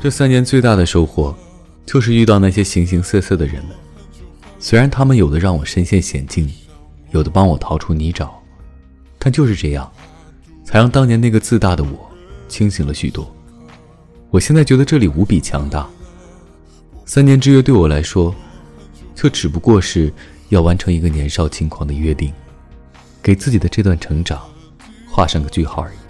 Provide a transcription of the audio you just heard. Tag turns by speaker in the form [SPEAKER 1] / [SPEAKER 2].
[SPEAKER 1] 这三年最大的收获就是遇到那些形形色色的人们。虽然他们有的让我身陷险境有的帮我逃出泥沼但就是这样才让当年那个自大的我清醒了许多。我现在觉得这里无比强大。三年之约对我来说就只不过是要完成一个年少轻狂的约定给自己的这段成长画上个句号而已。